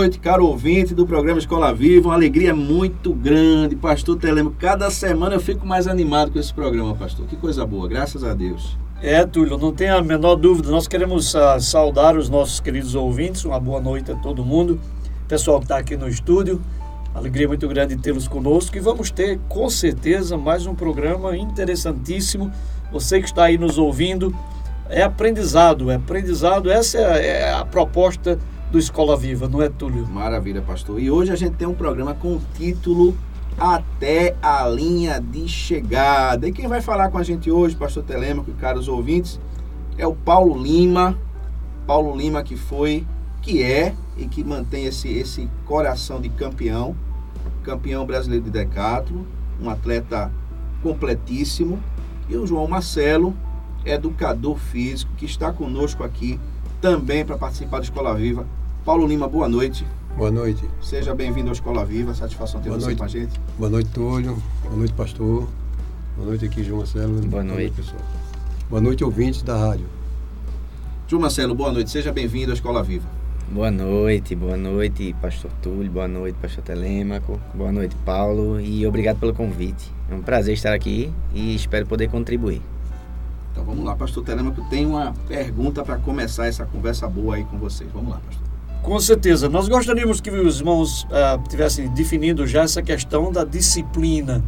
Noite, caro ouvinte do programa Escola Viva. Uma alegria muito grande, Pastor Telemo. Cada semana eu fico mais animado com esse programa, Pastor. Que coisa boa, graças a Deus. É, Túlio, não tenha a menor dúvida. Nós queremos uh, saudar os nossos queridos ouvintes. Uma boa noite a todo mundo. Pessoal que está aqui no estúdio. Alegria muito grande tê-los conosco. E vamos ter, com certeza, mais um programa interessantíssimo. Você que está aí nos ouvindo, é aprendizado. É aprendizado. Essa é, é a proposta do Escola Viva, não é, Túlio? Maravilha, pastor. E hoje a gente tem um programa com o título Até a Linha de Chegada. E quem vai falar com a gente hoje, pastor Telêmaco e caros ouvintes, é o Paulo Lima. Paulo Lima que foi, que é e que mantém esse, esse coração de campeão, campeão brasileiro de decathlon, um atleta completíssimo. E o João Marcelo, educador físico, que está conosco aqui também para participar da Escola Viva. Paulo Lima, boa noite. Boa noite. Seja bem-vindo à Escola Viva, satisfação ter Boa você noite. com a gente. Boa noite, Túlio. Boa noite, pastor. Boa noite aqui, João Marcelo. Boa noite. pessoal. Boa noite, ouvintes da rádio. João Marcelo, boa noite, seja bem-vindo à Escola Viva. Boa noite, boa noite, Pastor Túlio, boa noite, Pastor Telêmaco, boa noite, Paulo, e obrigado pelo convite. É um prazer estar aqui e espero poder contribuir. Então vamos lá, pastor Telemaco, tem uma pergunta para começar essa conversa boa aí com vocês. Vamos lá, pastor. Com certeza. Nós gostaríamos que os irmãos ah, tivessem definido já essa questão da disciplina.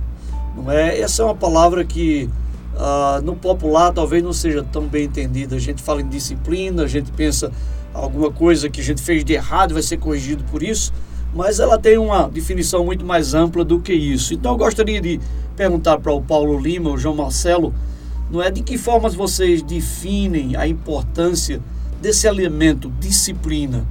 Não é? Essa é uma palavra que ah, no popular talvez não seja tão bem entendida. A gente fala em disciplina, a gente pensa alguma coisa que a gente fez de errado vai ser corrigido por isso, mas ela tem uma definição muito mais ampla do que isso. Então eu gostaria de perguntar para o Paulo Lima, o João Marcelo, não é de que formas vocês definem a importância desse elemento disciplina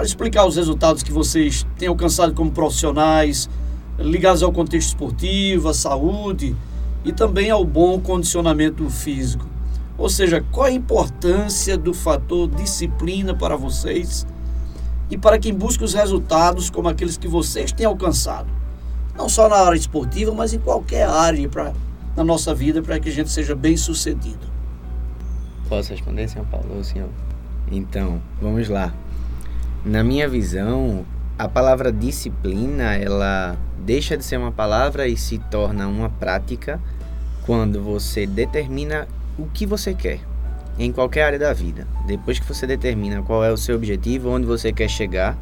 para explicar os resultados que vocês têm alcançado como profissionais, ligados ao contexto esportivo, à saúde e também ao bom condicionamento físico. Ou seja, qual a importância do fator disciplina para vocês e para quem busca os resultados como aqueles que vocês têm alcançado? Não só na área esportiva, mas em qualquer área para na nossa vida para que a gente seja bem sucedido. Posso responder, senhor Paulo senhor? Então, vamos lá. Na minha visão, a palavra disciplina, ela deixa de ser uma palavra e se torna uma prática quando você determina o que você quer em qualquer área da vida. Depois que você determina qual é o seu objetivo, onde você quer chegar,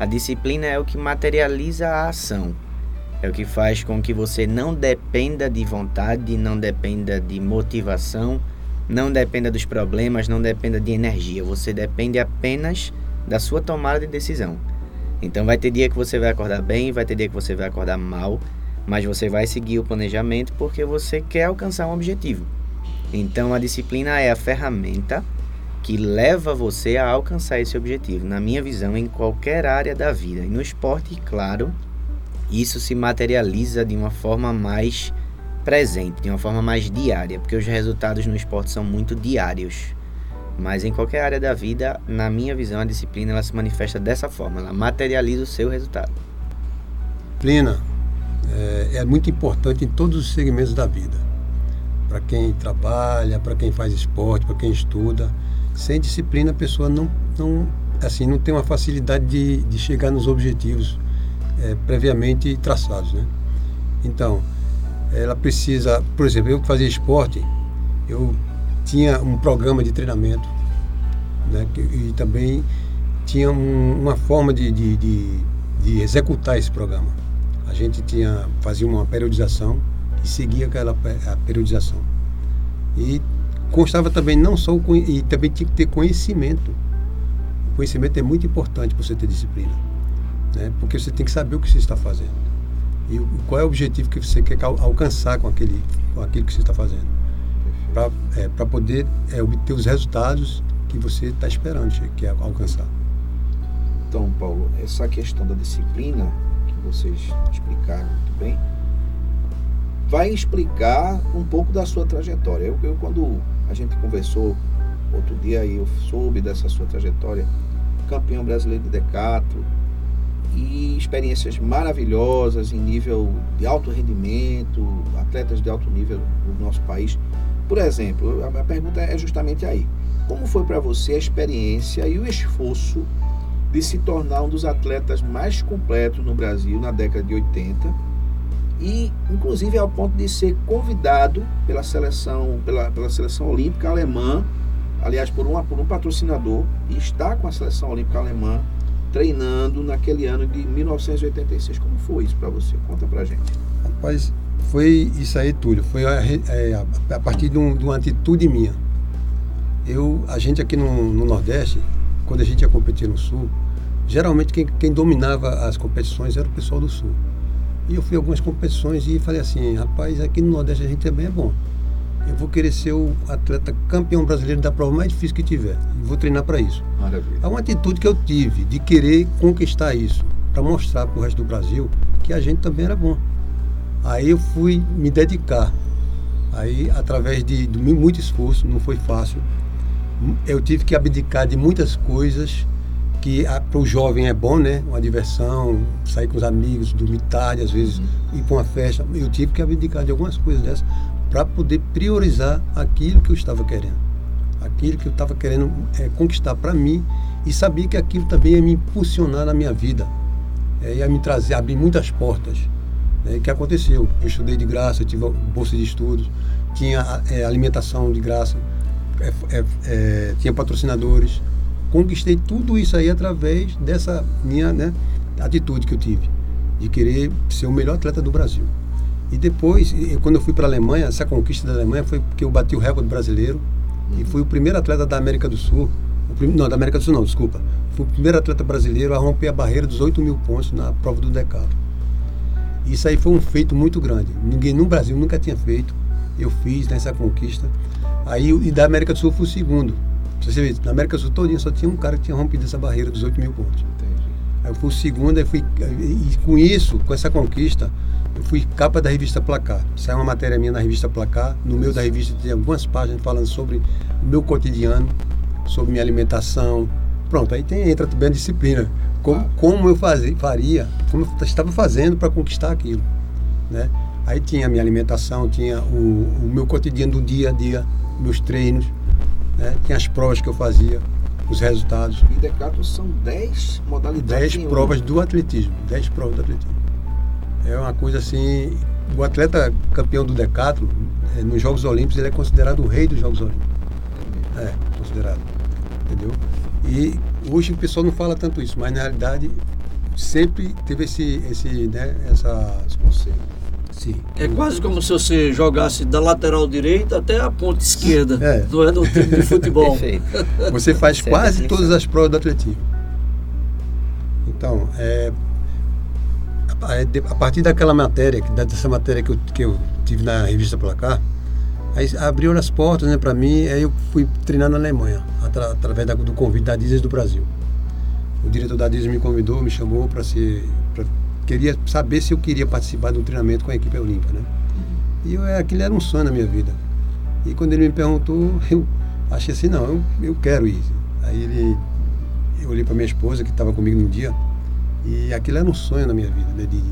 a disciplina é o que materializa a ação. É o que faz com que você não dependa de vontade, não dependa de motivação, não dependa dos problemas, não dependa de energia. Você depende apenas da sua tomada de decisão. Então vai ter dia que você vai acordar bem, vai ter dia que você vai acordar mal, mas você vai seguir o planejamento porque você quer alcançar um objetivo. Então a disciplina é a ferramenta que leva você a alcançar esse objetivo, na minha visão, em qualquer área da vida. E no esporte, claro, isso se materializa de uma forma mais presente, de uma forma mais diária, porque os resultados no esporte são muito diários. Mas em qualquer área da vida, na minha visão, a disciplina ela se manifesta dessa forma, ela materializa o seu resultado. Disciplina é, é muito importante em todos os segmentos da vida. Para quem trabalha, para quem faz esporte, para quem estuda. Sem disciplina, a pessoa não, não, assim, não tem uma facilidade de, de chegar nos objetivos é, previamente traçados. Né? Então, ela precisa, por exemplo, eu que fazia esporte, eu tinha um programa de treinamento né, e também tinha um, uma forma de, de, de, de, executar esse programa. A gente tinha fazia uma periodização e seguia aquela a periodização. E constava também não só o, e também tinha que ter conhecimento. O conhecimento é muito importante para você ter disciplina. né? Porque você tem que saber o que você está fazendo e qual é o objetivo que você quer al- alcançar com aquele, com aquilo que você está fazendo, para é, poder é, obter os resultados que você está esperando, que é alcançar. Então, Paulo, essa questão da disciplina que vocês explicaram muito bem, vai explicar um pouco da sua trajetória. Eu, eu quando a gente conversou outro dia eu soube dessa sua trajetória, campeão brasileiro de decathlon e experiências maravilhosas em nível de alto rendimento, atletas de alto nível no nosso país. Por exemplo, a a pergunta é justamente aí. Como foi para você a experiência e o esforço de se tornar um dos atletas mais completos no Brasil na década de 80 e inclusive ao ponto de ser convidado pela seleção pela, pela seleção olímpica alemã aliás por, uma, por um patrocinador e estar com a seleção olímpica alemã treinando naquele ano de 1986 como foi isso para você? Conta pra gente. Rapaz, foi isso aí, Túlio. Foi é, a- a partir de, um- de uma atitude minha. Eu, a gente aqui no, no Nordeste, quando a gente ia competir no Sul, geralmente quem, quem dominava as competições era o pessoal do Sul. E eu fui a algumas competições e falei assim, rapaz, aqui no Nordeste a gente também é bom. Eu vou querer ser o atleta campeão brasileiro da prova mais difícil que tiver. E vou treinar para isso. maravilha É uma atitude que eu tive de querer conquistar isso, para mostrar para o resto do Brasil que a gente também era bom. Aí eu fui me dedicar. Aí, através de, de muito esforço, não foi fácil, eu tive que abdicar de muitas coisas que para o jovem é bom, né? Uma diversão, sair com os amigos, dormir tarde, às vezes ir para uma festa. Eu tive que abdicar de algumas coisas dessas para poder priorizar aquilo que eu estava querendo. Aquilo que eu estava querendo é, conquistar para mim e sabia que aquilo também ia me impulsionar na minha vida. É, ia me trazer, abrir muitas portas. Né? Que aconteceu? Eu estudei de graça, tive bolsa de estudos, tinha é, alimentação de graça, é, é, é, tinha patrocinadores. Conquistei tudo isso aí através dessa minha né, atitude que eu tive, de querer ser o melhor atleta do Brasil. E depois, quando eu fui para a Alemanha, essa conquista da Alemanha foi porque eu bati o recorde brasileiro e fui o primeiro atleta da América do Sul, prim- não, da América do Sul não, desculpa. Fui o primeiro atleta brasileiro a romper a barreira dos 8 mil pontos na prova do Decathlon. Isso aí foi um feito muito grande. Ninguém no Brasil nunca tinha feito. Eu fiz nessa conquista. Aí, e da América do Sul fui o segundo. Você vê, na América do Sul todinha só tinha um cara que tinha rompido essa barreira dos 8 mil pontos. entendi Aí eu fui o segundo, fui, e com isso, com essa conquista, eu fui capa da revista Placar. Saiu uma matéria minha na revista Placar. No meio da revista tem algumas páginas falando sobre o meu cotidiano, sobre minha alimentação. Pronto, aí tem, entra também a disciplina. Como, Ah. como eu fazia, faria, como eu estava fazendo para conquistar aquilo. Né? Aí tinha a minha alimentação, tinha o, o meu cotidiano do dia a dia, meus treinos, né? tinha as provas que eu fazia, os resultados. e decathlon são 10 modalidades 10 em uma. provas do atletismo. 10 provas do atletismo. É uma coisa assim. O atleta campeão do decathlon, eh, nos Jogos Olímpicos, ele é considerado o rei dos Jogos Olímpicos. É, considerado. Entendeu? E hoje o pessoal não fala tanto isso, mas na realidade sempre teve esse, esse, né, essa. esse conceito Sim. É quase como se você jogasse da lateral direita até a ponta esquerda. É. Não é no time de futebol. Perfeito. Você faz é quase definição. todas as provas do atletismo. Então, é, a, partir daquela matéria, dessa matéria que eu, que eu tive na revista Placar, aí abriu as portas né, para mim, aí eu fui treinar na Alemanha, atra- através da- do convite da Diesel do Brasil. O diretor da Diesel me convidou, me chamou para ser. pra- queria saber se eu queria participar um treinamento com a equipe olímpica. Né? E eu, é, aquilo era um sonho na minha vida. E quando ele me perguntou, eu achei assim, não, eu, eu quero ir. Aí ele, eu olhei para minha esposa, que estava comigo no dia, e aquilo era um sonho na minha vida, né, de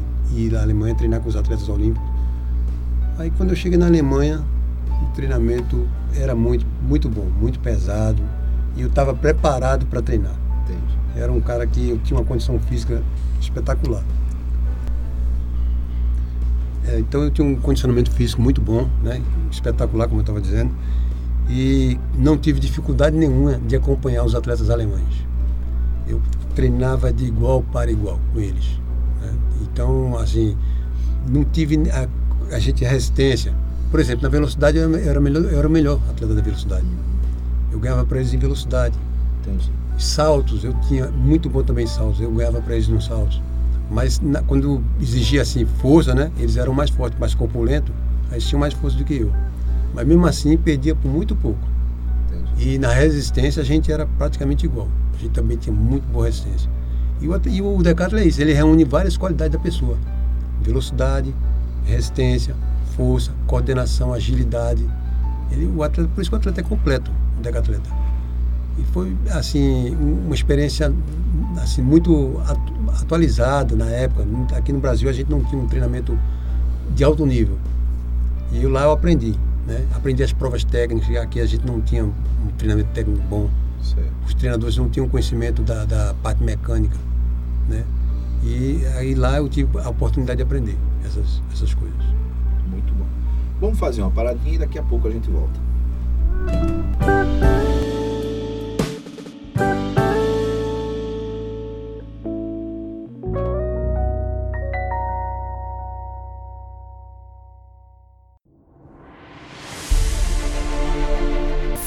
ir à Alemanha treinar com os atletas olímpicos. Aí quando eu cheguei na Alemanha, treinamento era muito, muito bom, muito pesado, e eu estava preparado para treinar. Entendi. Era um cara que eu tinha uma condição física espetacular. É, então eu tinha um condicionamento físico muito bom, né? espetacular, como eu estava dizendo, e não tive dificuldade nenhuma de acompanhar os atletas alemães. Eu treinava de igual para igual com eles. né? Então, assim, não tive a, a gente resistência. Por exemplo, na velocidade eu era melhor, eu era melhor atleta da velocidade. Eu ganhava para eles em velocidade Entendi. saltos, eu tinha muito bom também em saltos, eu ganhava para eles nos saltos. Mas na, quando exigia assim força, né? Eles eram mais fortes, mais corpulentos, eles tinham mais força do que eu. Mas mesmo assim perdia por muito pouco. Entendi. E na resistência a gente era praticamente igual. A gente também tinha muito boa resistência. E o, e o Decathlon é isso, ele reúne várias qualidades da pessoa. Velocidade, resistência, força, coordenação, agilidade. Ele, o atleta, por isso que o atleta é completo, o decatleta. E foi assim uma experiência assim muito atualizada na época. Aqui no Brasil a gente não tinha um treinamento de alto nível. E lá eu aprendi, né? Aprendi as provas técnicas. Aqui a gente não tinha um treinamento técnico bom. Certo. Os treinadores não tinham conhecimento da, da parte mecânica, né? E aí lá eu tive a oportunidade de aprender essas, essas coisas. Vamos fazer uma paradinha e daqui a pouco a gente volta.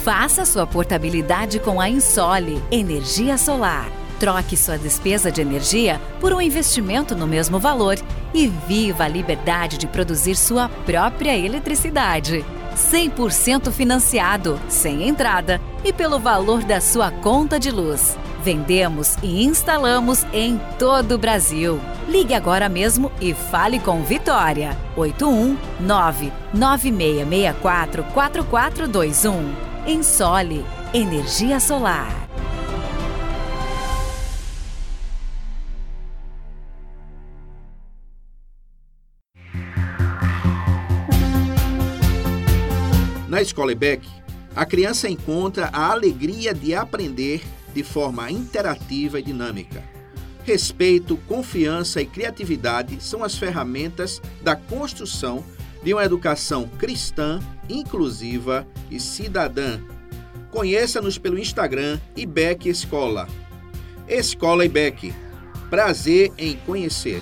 Faça sua portabilidade com a Insole Energia Solar. Troque sua despesa de energia por um investimento no mesmo valor e viva a liberdade de produzir sua própria eletricidade. 100% financiado, sem entrada e pelo valor da sua conta de luz. Vendemos e instalamos em todo o Brasil. Ligue agora mesmo e fale com Vitória. 819 9664 4421. Ensole Energia Solar. Na escola EBEC, a criança encontra a alegria de aprender de forma interativa e dinâmica. Respeito, confiança e criatividade são as ferramentas da construção de uma educação cristã, inclusiva e cidadã. Conheça-nos pelo Instagram IBEC Escola. Escola IBEC. Prazer em conhecer.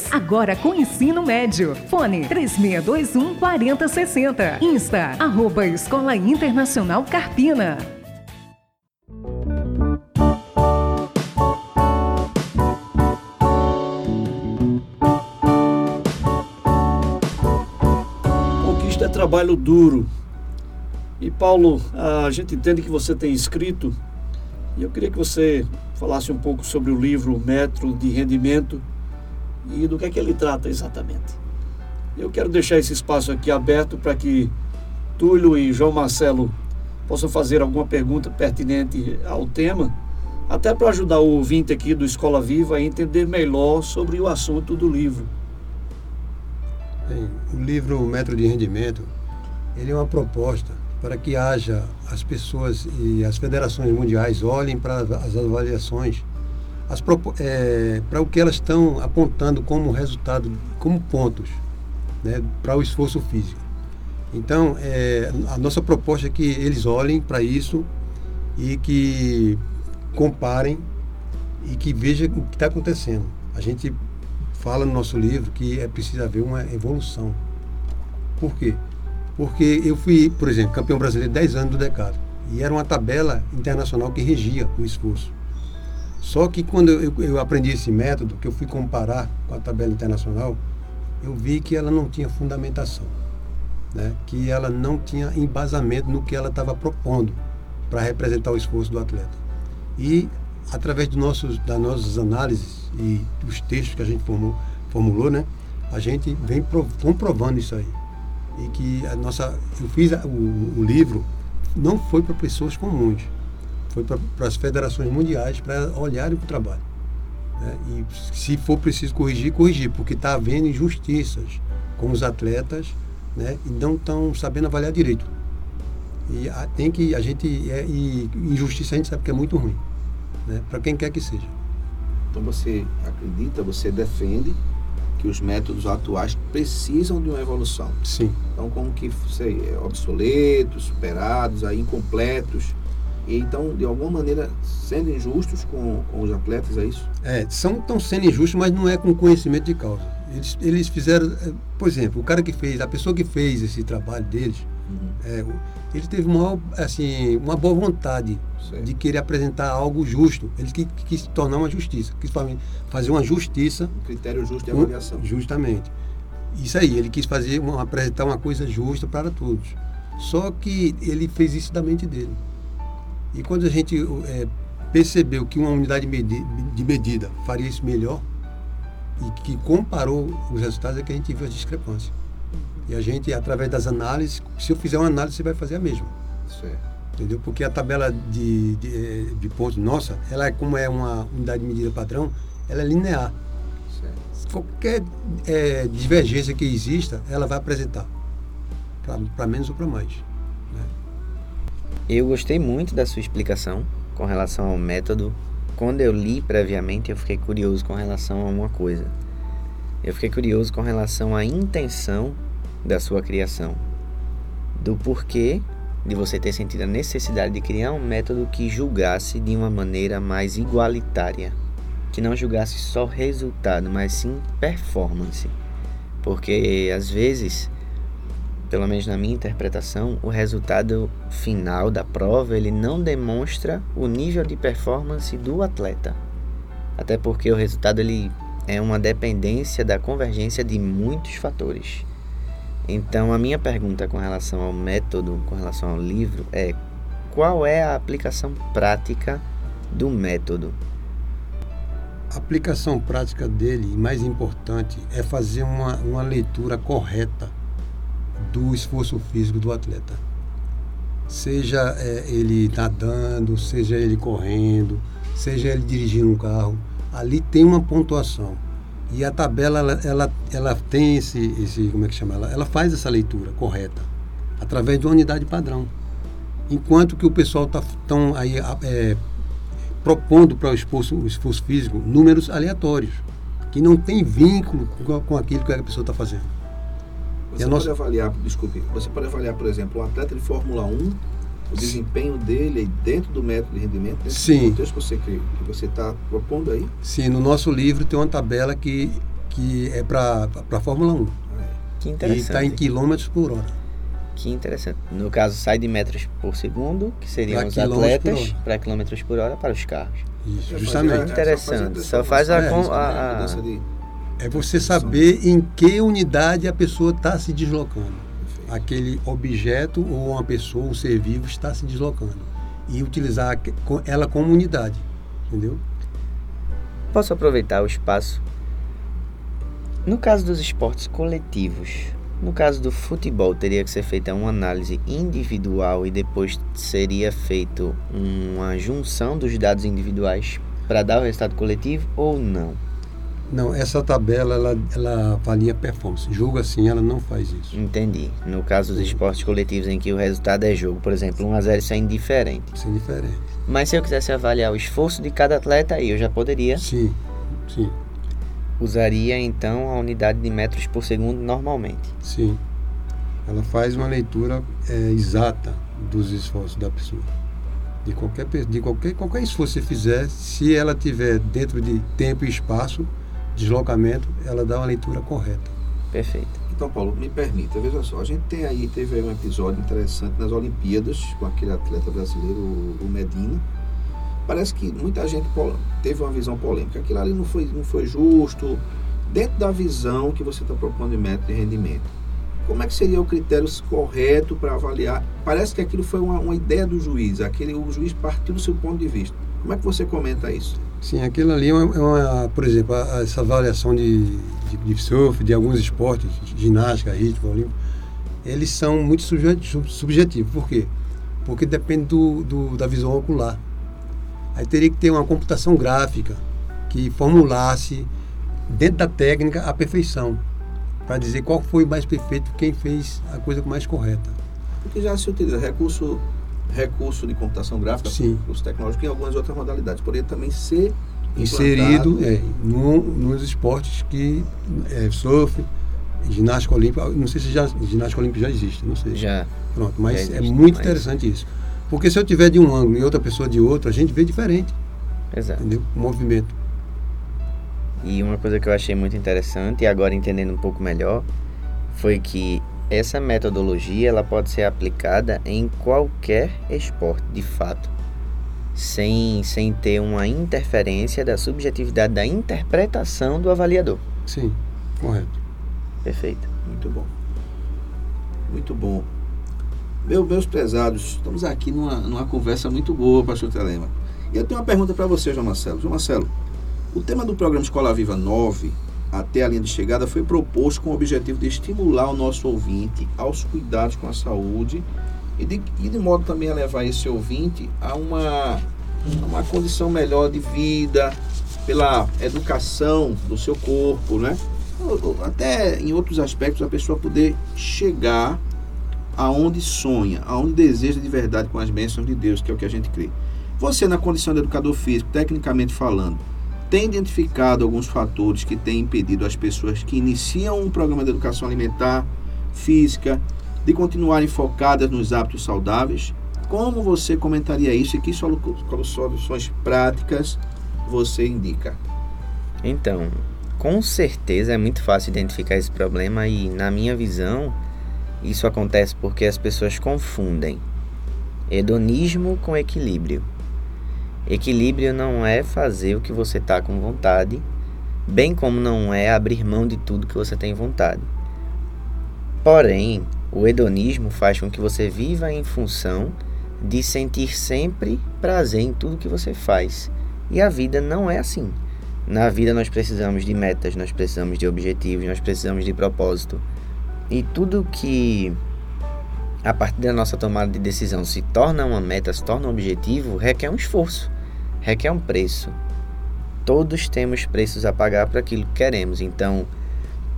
Agora com ensino médio. Fone 3621 4060. Insta, arroba Escola Internacional Carpina. Conquista é trabalho duro. E Paulo, a gente entende que você tem escrito, e eu queria que você falasse um pouco sobre o livro Metro de Rendimento e do que é que ele trata exatamente. Eu quero deixar esse espaço aqui aberto para que Túlio e João Marcelo possam fazer alguma pergunta pertinente ao tema, até para ajudar o ouvinte aqui do Escola Viva a entender melhor sobre o assunto do livro. Bem, o livro Metro de Rendimento, ele é uma proposta para que haja as pessoas e as federações mundiais olhem para as avaliações é, para o que elas estão apontando como resultado, como pontos né, para o esforço físico. Então, é, a nossa proposta é que eles olhem para isso e que comparem e que vejam o que está acontecendo. A gente fala no nosso livro que é preciso haver uma evolução. Por quê? Porque eu fui, por exemplo, campeão brasileiro 10 anos do Decathlon e era uma tabela internacional que regia o esforço. Só que quando eu, eu aprendi esse método, que eu fui comparar com a tabela internacional, eu vi que ela não tinha fundamentação, né? que ela não tinha embasamento no que ela estava propondo. para representar o esforço do atleta. E através de nossos, das nossas análises e dos textos que a gente formou, formulou, né, a gente vem comprovando isso aí. E que a nossa, eu fiz o, o livro não foi para pessoas comuns, foi para as federações mundiais para olharem para o trabalho. Né? E se for preciso corrigir, corrigir, porque está havendo injustiças com os atletas né? e não estão sabendo avaliar direito. E a, tem que, a gente, é, e injustiça a gente sabe que é muito ruim, né? para quem quer que seja. Então você acredita, você defende que os métodos atuais precisam de uma evolução. Sim. Então, como que sei, obsoletos, superados, aí, incompletos, e então, de alguma maneira, sendo injustos com, com os atletas, é isso? É, são, estão sendo injustos, mas não é com conhecimento de causa. Eles, eles fizeram, é, por exemplo, o cara que fez, a pessoa que fez esse trabalho deles, uhum. é, ele teve uma, assim, uma boa vontade de querer apresentar algo justo. Ele quis, quis tornar uma justiça, quis fazer uma justiça. Um critério justo de avaliação. Justamente. Isso aí, ele quis fazer uma, apresentar uma coisa justa para todos. Só que ele fez isso da mente dele. E quando a gente é, percebeu que uma unidade de medida faria isso melhor, e que comparou os resultados, é que a gente viu as discrepâncias. E a gente, através das análises, se eu fizer uma análise, você vai fazer a mesma. Certo. Entendeu? Porque a tabela de, de, de, pontos nossa, ela é como é uma unidade de medida padrão, ela é linear. Certo. Qualquer é, divergência que exista, ela vai apresentar. Para menos ou para mais. Eu gostei muito da sua explicação com relação ao método. Quando eu li previamente, eu fiquei curioso com relação a uma coisa. Eu fiquei curioso com relação à intenção da sua criação, do porquê de você ter sentido a necessidade de criar um método que julgasse de uma maneira mais igualitária, que não julgasse só resultado, mas sim performance. Porque às vezes, pelo menos na minha interpretação, o resultado final da prova ele não demonstra o nível de performance do atleta. Até porque o resultado ele é uma dependência da convergência de muitos fatores. Então, a minha pergunta com relação ao método, com relação ao livro, é: qual é a aplicação prática do método? A aplicação prática dele, mais importante, é fazer uma, uma leitura correta do esforço físico do atleta. Seja é, ele nadando, seja ele correndo, seja ele dirigindo um carro, ali tem uma pontuação e a tabela, ela, ela, ela tem esse, esse, como é que chama? Ela, ela faz essa leitura correta, através de uma unidade padrão. Enquanto que o pessoal está tão aí é, propondo para o esforço, o esforço físico números aleatórios, que não tem vínculo com, com aquilo que a pessoa está fazendo. Você pode avaliar, desculpe, você pode avaliar, por exemplo, um atleta de Fórmula 1 o desempenho dele dentro do método de rendimento, dentro Sim. do texto que você que você está propondo aí? Sim, no nosso livro tem uma tabela que, que é para a Fórmula 1. Que interessante. E está em quilômetros por hora. Que interessante. No caso, sai de metros por segundo, que seriam pra os atletas, para quilômetros por hora para os carros. Isso, justamente. Que interessante. Só faz a, é, a, a, É você saber em que unidade a pessoa está se deslocando aquele objeto ou uma pessoa, um ser vivo está se deslocando e utilizar ela como unidade, entendeu? Posso aproveitar o espaço? No caso dos esportes coletivos, no caso do futebol, teria que ser feita uma análise individual e depois seria feito uma junção dos dados individuais para dar o resultado coletivo ou não? Não, essa tabela ela, ela avalia performance. Jogo assim, ela não faz isso. Entendi. No caso dos esportes coletivos em que o resultado é jogo, por exemplo, 1 a 0 isso é indiferente. Isso é indiferente. Mas se eu quisesse avaliar o esforço de cada atleta, aí eu já poderia. Sim, sim. Usaria então a unidade de metros por segundo normalmente. Sim. Ela faz uma leitura é, exata dos esforços da pessoa. De qualquer, de qualquer, qualquer esforço que você fizer, se ela tiver dentro de tempo e espaço, deslocamento, ela dá uma leitura correta. Perfeito. Então, Paulo, me permita, veja só, a gente tem aí, teve aí um episódio interessante nas Olimpíadas, com aquele atleta brasileiro, o Medina. Parece que muita gente teve uma visão polêmica. Aquilo ali não foi, não foi justo, dentro da visão que você está propondo de método de rendimento. como é que seria o critério correto para avaliar? Parece que aquilo foi uma, uma, ideia do juiz, aquele, o juiz partiu do seu ponto de vista. Como é que você comenta isso? Sim, aquilo ali é uma, é uma por exemplo, a, essa avaliação de, de, de, surf, de alguns esportes, ginástica, ritmo, olímpico, eles são muito subjetivos. Por quê? Porque depende do, do, da visão ocular. Aí teria que ter uma computação gráfica que formulasse, dentro da técnica, a perfeição para dizer qual foi mais perfeito, quem fez a coisa mais correta. Porque já se utiliza recurso, recurso de computação gráfica, Sim. recurso tecnológico e algumas outras modalidades. Poderia também ser inserido é, no, nos esportes que é, surf, ginástica olímpica, não sei se já, ginástica olímpica já existe, não sei. Já. Pronto, mas existe, é muito mas... interessante isso. Porque se eu tiver de um ângulo e outra pessoa de outro, a gente vê diferente. Exato. Entendeu? O movimento. E uma coisa que eu achei muito interessante, e agora entendendo um pouco melhor, foi que essa metodologia ela pode ser aplicada em qualquer esporte, de fato, sem, sem ter uma interferência da subjetividade da interpretação do avaliador. Sim, correto. Perfeito. Muito bom. Muito bom. Meu, meus pesados, estamos aqui numa, numa conversa muito boa, pastor Telema. E eu tenho uma pergunta para você, João Marcelo. João Marcelo, o tema do programa Escola Viva 9, até a linha de chegada, foi proposto com o objetivo de estimular o nosso ouvinte aos cuidados com a saúde e de, e de modo também a levar esse ouvinte a uma, a uma condição melhor de vida, pela educação do seu corpo, né? Até em outros aspectos a pessoa poder chegar aonde sonha, aonde deseja de verdade com as bênçãos de Deus, que é o que a gente crê. Você, na condição de educador físico, tecnicamente falando, tem identificado alguns fatores que têm impedido as pessoas que iniciam um programa de educação alimentar, física, de continuarem focadas nos hábitos saudáveis? Como você comentaria isso e que soluções práticas você indica? Então, com certeza é muito fácil identificar esse problema e, na minha visão, isso acontece porque as pessoas confundem hedonismo com equilíbrio. Equilíbrio não é fazer o que você está com vontade, bem como não é abrir mão de tudo que você tem vontade. Porém, o hedonismo faz com que você viva em função de sentir sempre prazer em tudo que você faz. E a vida não é assim. Na vida nós precisamos de metas, nós precisamos de objetivos, nós precisamos de propósito. E tudo que a partir da nossa tomada de decisão se torna uma meta, se torna um objetivo, requer um esforço, requer um preço. Todos temos preços a pagar para aquilo que queremos. Então,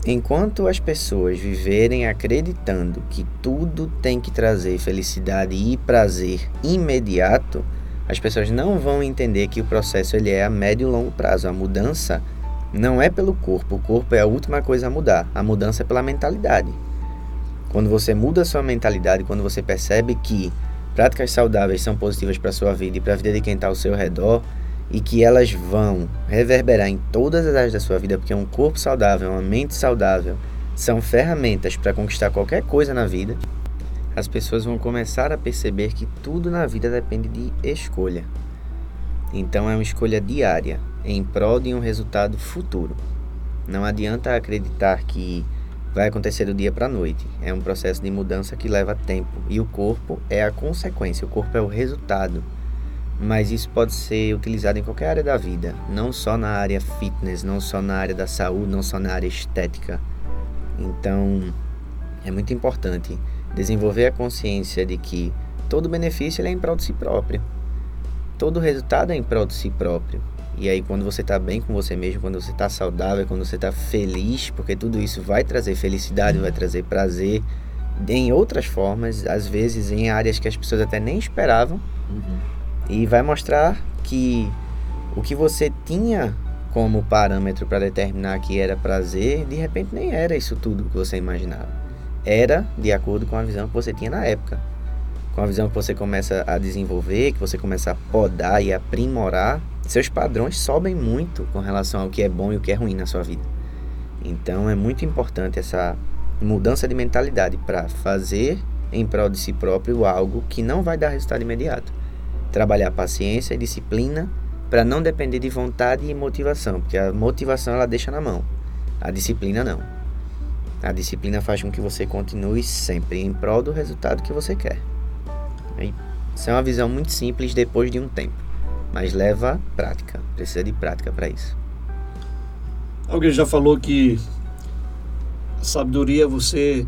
enquanto as pessoas viverem acreditando que tudo tem que trazer felicidade e prazer imediato, as pessoas não vão entender que o processo ele é a médio e longo prazo. A mudança não é pelo corpo, o corpo é a última coisa a mudar. A mudança é pela mentalidade. Quando você muda a sua mentalidade, quando você percebe que práticas saudáveis são positivas para a sua vida e para a vida de quem está ao seu redor, e que elas vão reverberar em todas as áreas da sua vida, porque um corpo saudável, uma mente saudável, são ferramentas para conquistar qualquer coisa na vida, as pessoas vão começar a perceber que tudo na vida depende de escolha. Então é uma escolha diária em prol de um resultado futuro. Não adianta acreditar que vai acontecer do dia para a noite. É um processo de mudança que leva tempo e o corpo é a consequência, o corpo é o resultado. Mas isso pode ser utilizado em qualquer área da vida, não só na área fitness, não só na área da saúde, não só na área estética. Então, é muito importante desenvolver a consciência de que todo benefício é em prol de si próprio. Todo resultado é em prol de si próprio. E aí, quando você está bem com você mesmo, quando você está saudável, quando você está feliz, porque tudo isso vai trazer felicidade, vai trazer prazer em outras formas, às vezes em áreas que as pessoas até nem esperavam, uhum. e vai mostrar que o que você tinha como parâmetro para determinar que era prazer, de repente nem era isso tudo que você imaginava. Era de acordo com a visão que você tinha na época. Com a visão que você começa a desenvolver, que você começa a podar e aprimorar seus padrões sobem muito com relação ao que é bom e o que é ruim na sua vida. Então é muito importante essa mudança de mentalidade para fazer em prol de si próprio algo que não vai dar resultado imediato. Trabalhar paciência e disciplina para não depender de vontade e motivação, porque a motivação ela deixa na mão, a disciplina não. A disciplina faz com que você continue sempre em prol do resultado que você quer. Isso é uma visão muito simples depois de um tempo, mas leva prática, precisa de prática para isso. Alguém já falou que a sabedoria é você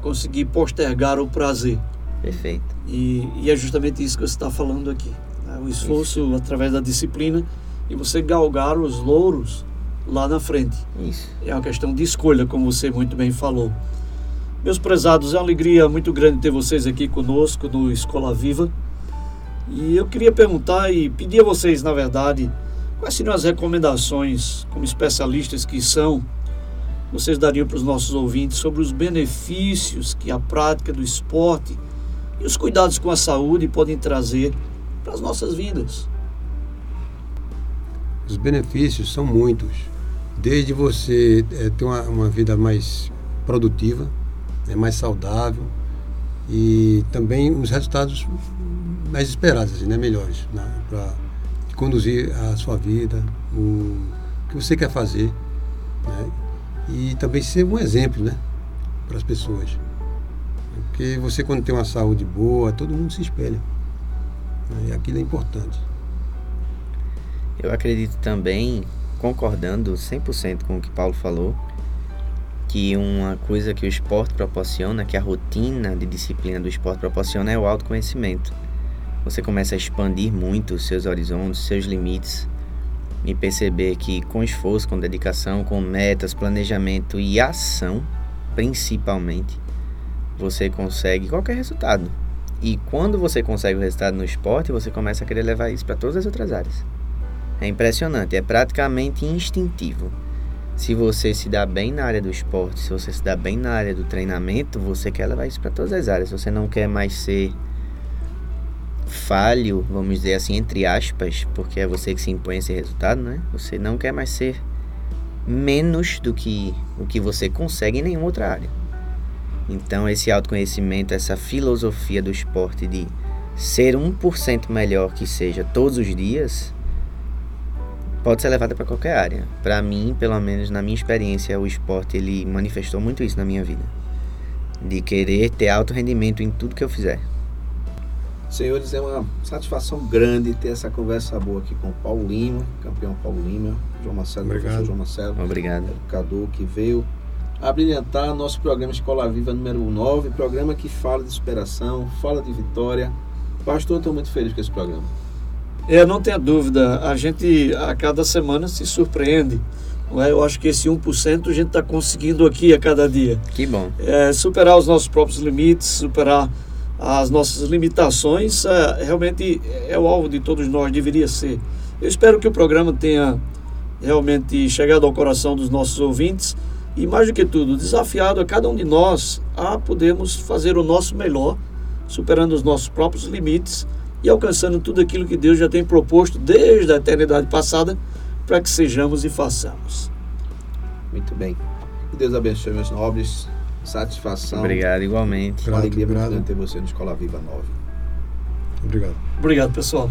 conseguir postergar o prazer. Perfeito. E, e é justamente isso que você está falando aqui. Né? O esforço isso. através da disciplina e você galgar os louros lá na frente. Isso. É uma questão de escolha, como você muito bem falou. Meus prezados, é uma alegria muito grande ter vocês aqui conosco no Escola Viva. E eu queria perguntar e pedir a vocês, na verdade, quais seriam as recomendações, como especialistas que são, vocês dariam para os nossos ouvintes sobre os benefícios que a prática do esporte e os cuidados com a saúde podem trazer para as nossas vidas? Os benefícios são muitos. Desde você é, ter uma, uma vida mais produtiva, é mais saudável e também os resultados mais esperados, assim, né, melhores, né, para conduzir a sua vida, o que você quer fazer, né, e também ser um exemplo, né, para as pessoas. Porque você quando tem uma saúde boa, todo mundo se espelha. Né, e aquilo é importante. Eu acredito também, concordando 100% com o que Paulo falou, que uma coisa que o esporte proporciona, que a rotina de disciplina do esporte proporciona é o autoconhecimento. Você começa a expandir muito os seus horizontes, seus limites e perceber que com esforço, com dedicação, com metas, planejamento e ação, principalmente, você consegue qualquer resultado. E quando você consegue o resultado no esporte, você começa a querer levar isso para todas as outras áreas. É impressionante, é praticamente instintivo. Se você se dá bem na área do esporte, se você se dá bem na área do treinamento, você quer levar isso para todas as áreas. Você não quer mais ser falho, vamos dizer assim, entre aspas, porque é você que se impõe esse resultado, né? Você não quer mais ser menos do que o que você consegue em nenhuma outra área. Então, esse autoconhecimento, essa filosofia do esporte de ser 1% melhor que seja todos os dias, pode ser levada para qualquer área. Para mim, pelo menos na minha experiência, o esporte ele manifestou muito isso na minha vida, de querer ter alto rendimento em tudo que eu fizer. Senhores, é uma satisfação grande ter essa conversa boa aqui com o Paulo Lima, campeão Paulo Lima, João Marcelo, Obrigado. professor João Marcelo, Obrigado. educador que veio abrilhantar nosso programa Escola Viva número 9, programa que fala de superação, fala de vitória. Pastor, estou muito feliz com esse programa. É, não tenha dúvida, a gente a cada semana se surpreende. É? Eu acho que esse 1% a gente está conseguindo aqui a cada dia. Que bom. É, superar os nossos próprios limites, superar as nossas limitações, é, realmente é o alvo de todos nós, deveria ser. Eu espero que o programa tenha realmente chegado ao coração dos nossos ouvintes e, mais do que tudo, desafiado a cada um de nós a podermos fazer o nosso melhor, superando os nossos próprios limites e alcançando tudo aquilo que Deus já tem proposto desde a eternidade passada para que sejamos e façamos. Muito bem. Que Deus abençoe, meus nobres. Satisfação. Obrigado, igualmente. Uma alegria Obrigado. ter você no Escola Viva 9. Obrigado. Obrigado, pessoal.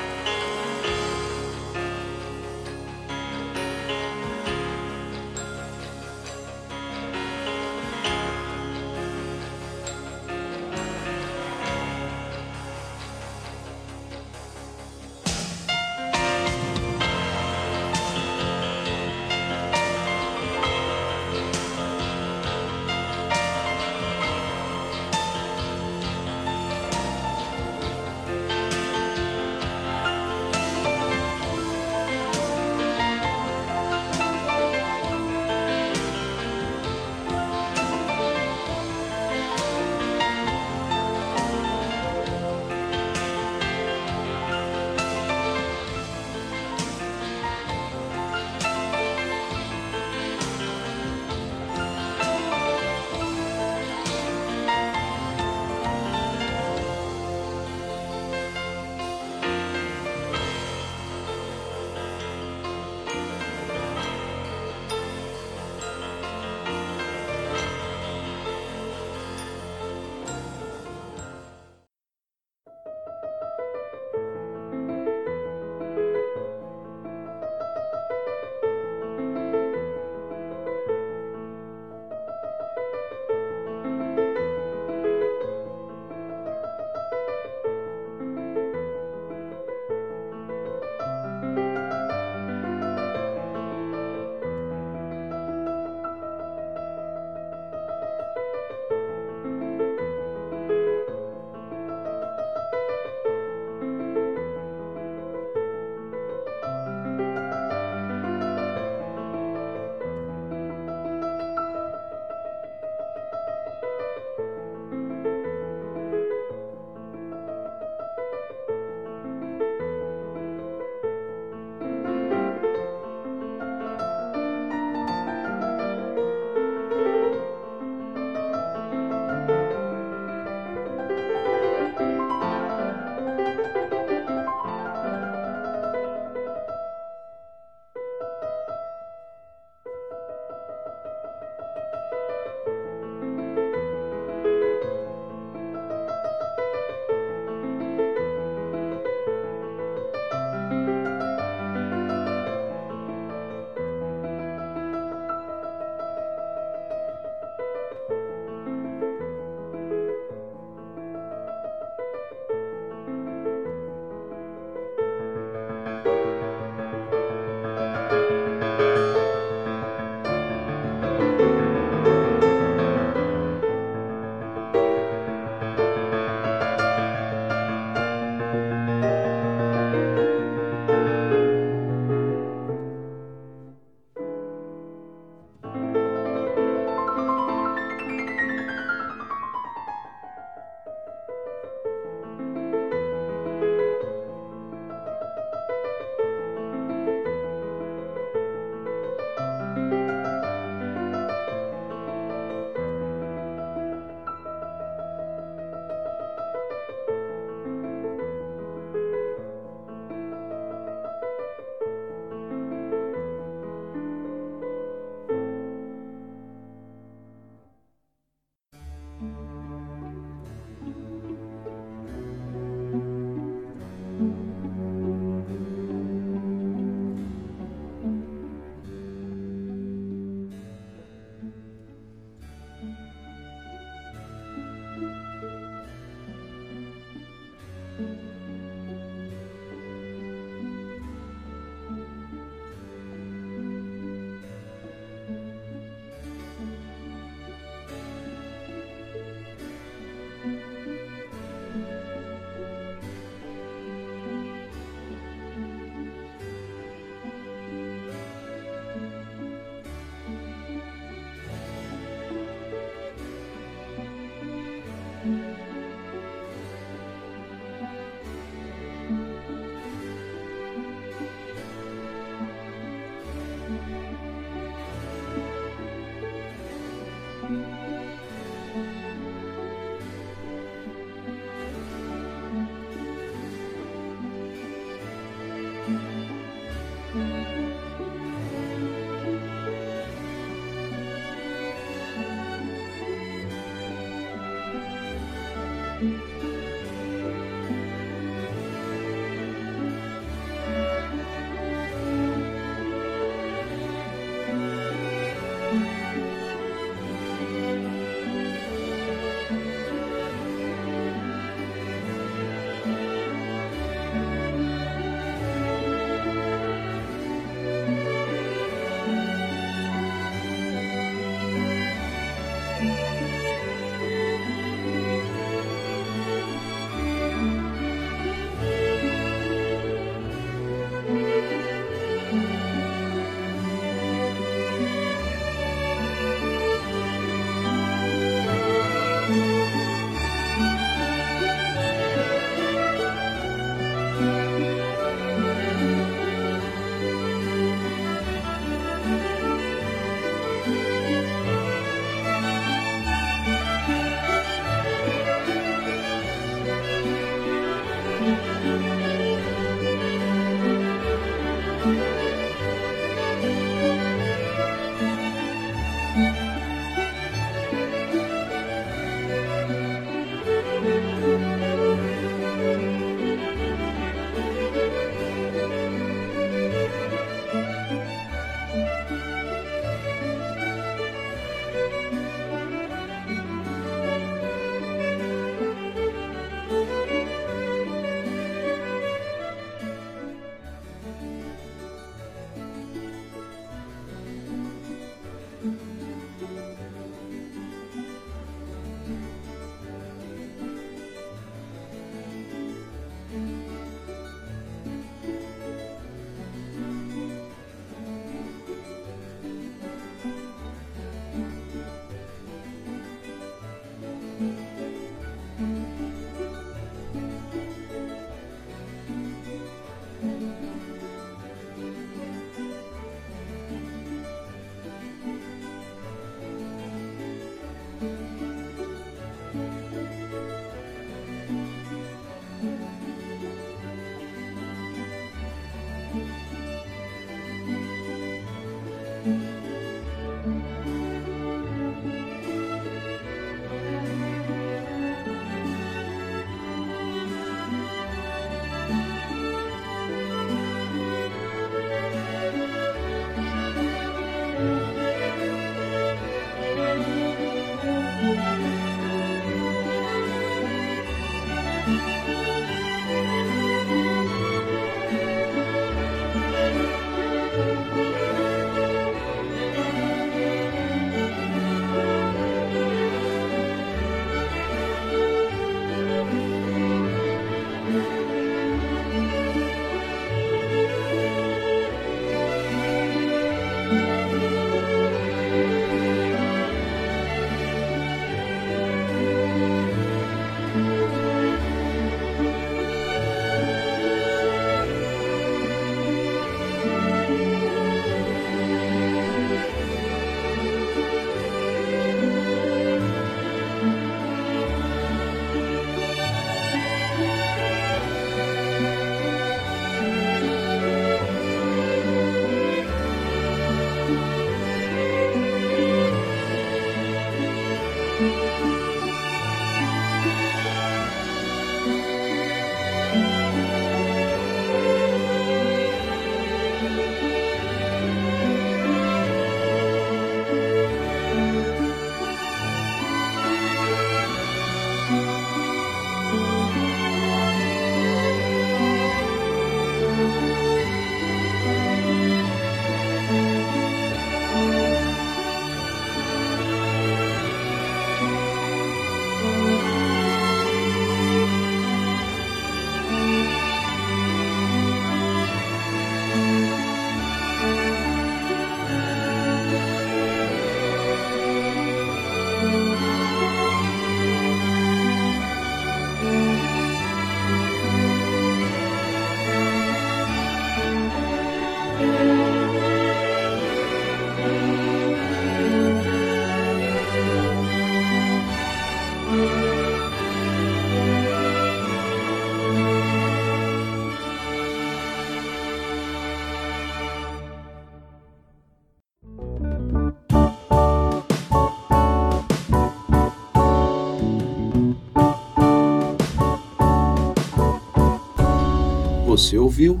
Você ouviu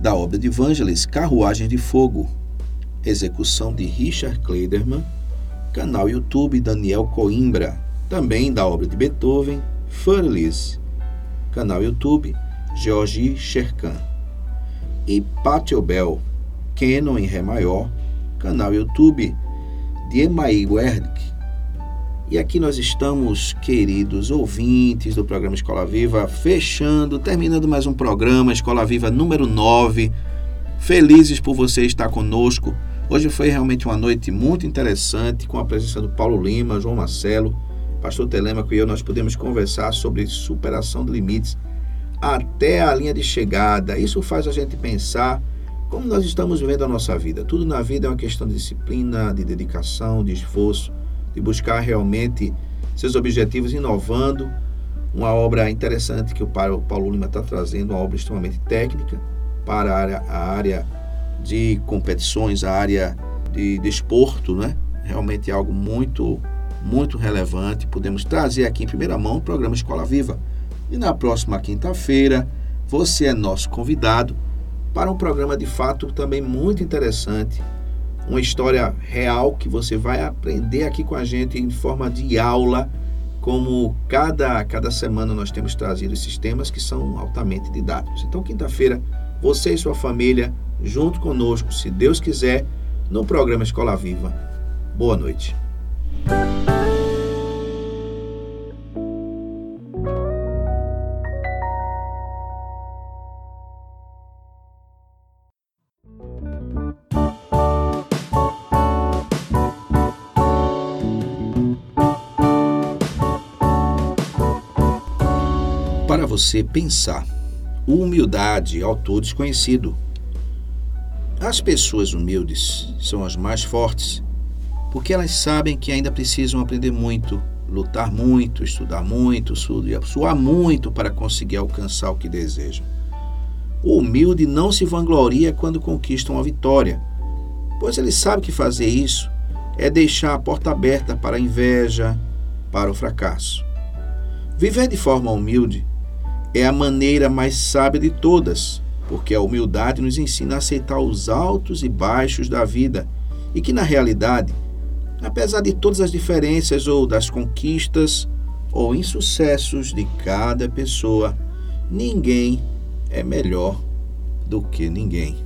da obra de Vangelis Carruagem de Fogo, execução de Richard Kleiderman, canal YouTube Daniel Coimbra, também da obra de Beethoven, Furlis, canal YouTube Georgi Sherkan e Patio Bell, Canon em Ré maior, canal YouTube de Emai Werdick. E aqui nós estamos, queridos ouvintes do programa Escola Viva, fechando, terminando mais um programa Escola Viva número 9. Felizes por você estar conosco. Hoje foi realmente uma noite muito interessante, com a presença do Paulo Lima, João Marcelo, Pastor Telemaco e eu. Nós podemos conversar sobre superação de limites até a linha de chegada. Isso faz a gente pensar como nós estamos vivendo a nossa vida. Tudo na vida é uma questão de disciplina, de dedicação, de esforço, de buscar realmente seus objetivos inovando. Uma obra interessante que o Paulo Lima está trazendo, uma obra extremamente técnica para a área, a área de competições, a área de desporto, né? Realmente é algo muito, muito relevante. Podemos trazer aqui em primeira mão o programa Escola Viva. E na próxima quinta-feira, você é nosso convidado para um programa de fato também muito interessante, uma história real que você vai aprender aqui com a gente em forma de aula, como cada, cada semana nós temos trazido esses temas que são altamente didáticos. Então, quinta-feira, você e sua família, junto conosco, se Deus quiser, no programa Escola Viva. Boa noite. Você pensar, humildade, autor desconhecido. As pessoas humildes são as mais fortes, porque elas sabem que ainda precisam aprender muito, lutar muito, estudar muito, suar muito para conseguir alcançar o que desejam. O humilde não se vangloria quando conquista uma vitória, pois ele sabe que fazer isso é deixar a porta aberta para a inveja, para o fracasso. Viver de forma humilde é a maneira mais sábia de todas, porque a humildade nos ensina a aceitar os altos e baixos da vida e que, na realidade, apesar de todas as diferenças ou das conquistas ou insucessos de cada pessoa, ninguém é melhor do que ninguém.